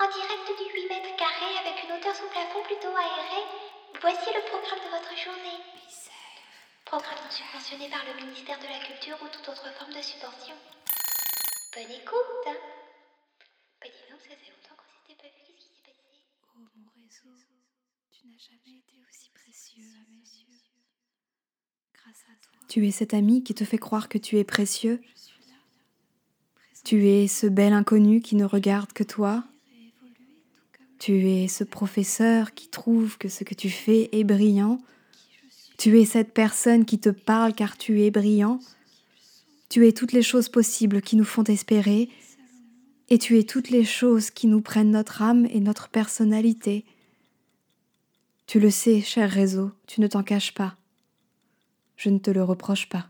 En direct du 8 mètres carrés avec une hauteur sous plafond plutôt aérée, voici le programme de votre journée. Programme non subventionné par le ministère de la Culture ou toute autre forme de subvention. Bonne écoute. Bah dis donc, ça fait longtemps qu'on s'était pas vu. Qu'est-ce qui s'est passé? Oh mon réseau, tu n'as jamais été aussi précieux à mes yeux. Grâce à toi, Tu es cet ami qui te fait croire que tu es précieux. je suis là. présent Tu es ce bel inconnu qui ne regarde que toi. et évoluer tout comme Tu es ce professeur qui trouve que ce que tu fais est brillant. Tu es cette personne qui te parle car tu es brillant. Tu es toutes les choses possibles qui nous font espérer. Et tu es toutes les choses qui nous prennent notre âme et notre personnalité. Tu le sais, cher réseau, tu ne t'en caches pas. Je ne te le reproche pas.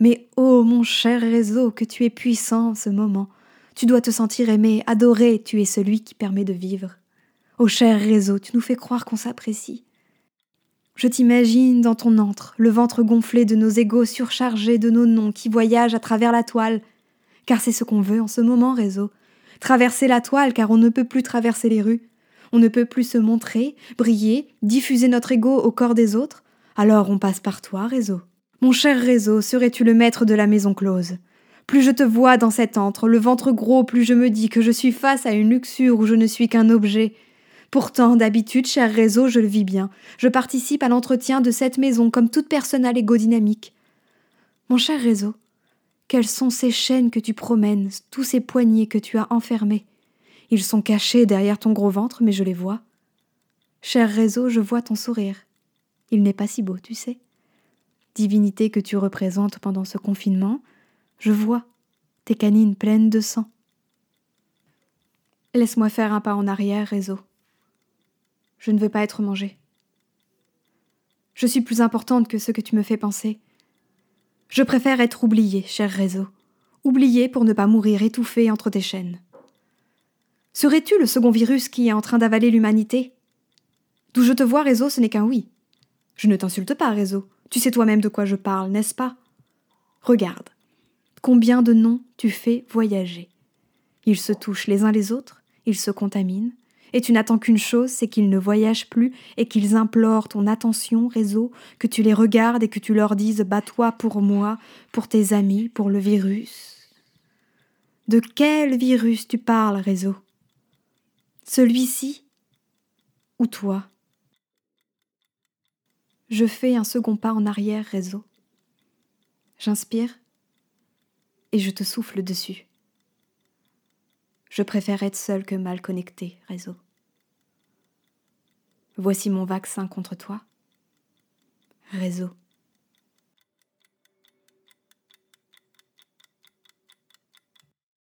Mais ô mon cher réseau, que tu es puissant en ce moment. Tu dois te sentir aimé, adoré, tu es celui qui permet de vivre. Ô cher réseau, tu nous fais croire qu'on s'apprécie. Je t'imagine dans ton antre, le ventre gonflé de nos égaux surchargés de nos noms qui voyagent à travers la toile, car c'est ce qu'on veut en ce moment, réseau. Traverser la toile, car on ne peut plus traverser les rues. On ne peut plus se montrer, briller, diffuser notre ego au corps des autres. Alors on passe par toi, réseau. Mon cher réseau, serais-tu le maître de la maison close? Plus je te vois dans cet antre, le ventre gros, plus je me dis que je suis face à une luxure où je ne suis qu'un objet. Pourtant, d'habitude, cher réseau, je le vis bien. Je participe à l'entretien de cette maison comme toute personne dynamique. Mon cher réseau, quelles sont ces chaînes que tu promènes, tous ces poignets que tu as enfermés Ils sont cachés derrière ton gros ventre, mais je les vois. Cher réseau, je vois ton sourire. Il n'est pas si beau, tu sais. Divinité que tu représentes pendant ce confinement, je vois tes canines pleines de sang. Laisse-moi faire un pas en arrière, réseau. Je ne veux pas être mangée. Je suis plus importante que ce que tu me fais penser. Je préfère être oubliée, cher réseau. Oubliée pour ne pas mourir étouffée entre tes chaînes. Serais-tu le second virus qui est en train d'avaler l'humanité? D'où je te vois, réseau, ce n'est qu'un oui. Je ne t'insulte pas, réseau. Tu sais toi-même de quoi je parle, n'est-ce pas? Regarde. Combien de noms tu fais voyager Ils se touchent les uns les autres, ils se contaminent, et tu n'attends qu'une chose, c'est qu'ils ne voyagent plus et qu'ils implorent ton attention, réseau, que tu les regardes et que tu leur dises Bats-toi pour moi, pour tes amis, pour le virus. De quel virus tu parles, réseau? Celui-ci ou toi? Je fais un second pas en arrière, réseau. J'inspire et je te souffle dessus. Je préfère être seul que mal connecté, réseau. Voici mon vaccin contre toi. Réseau.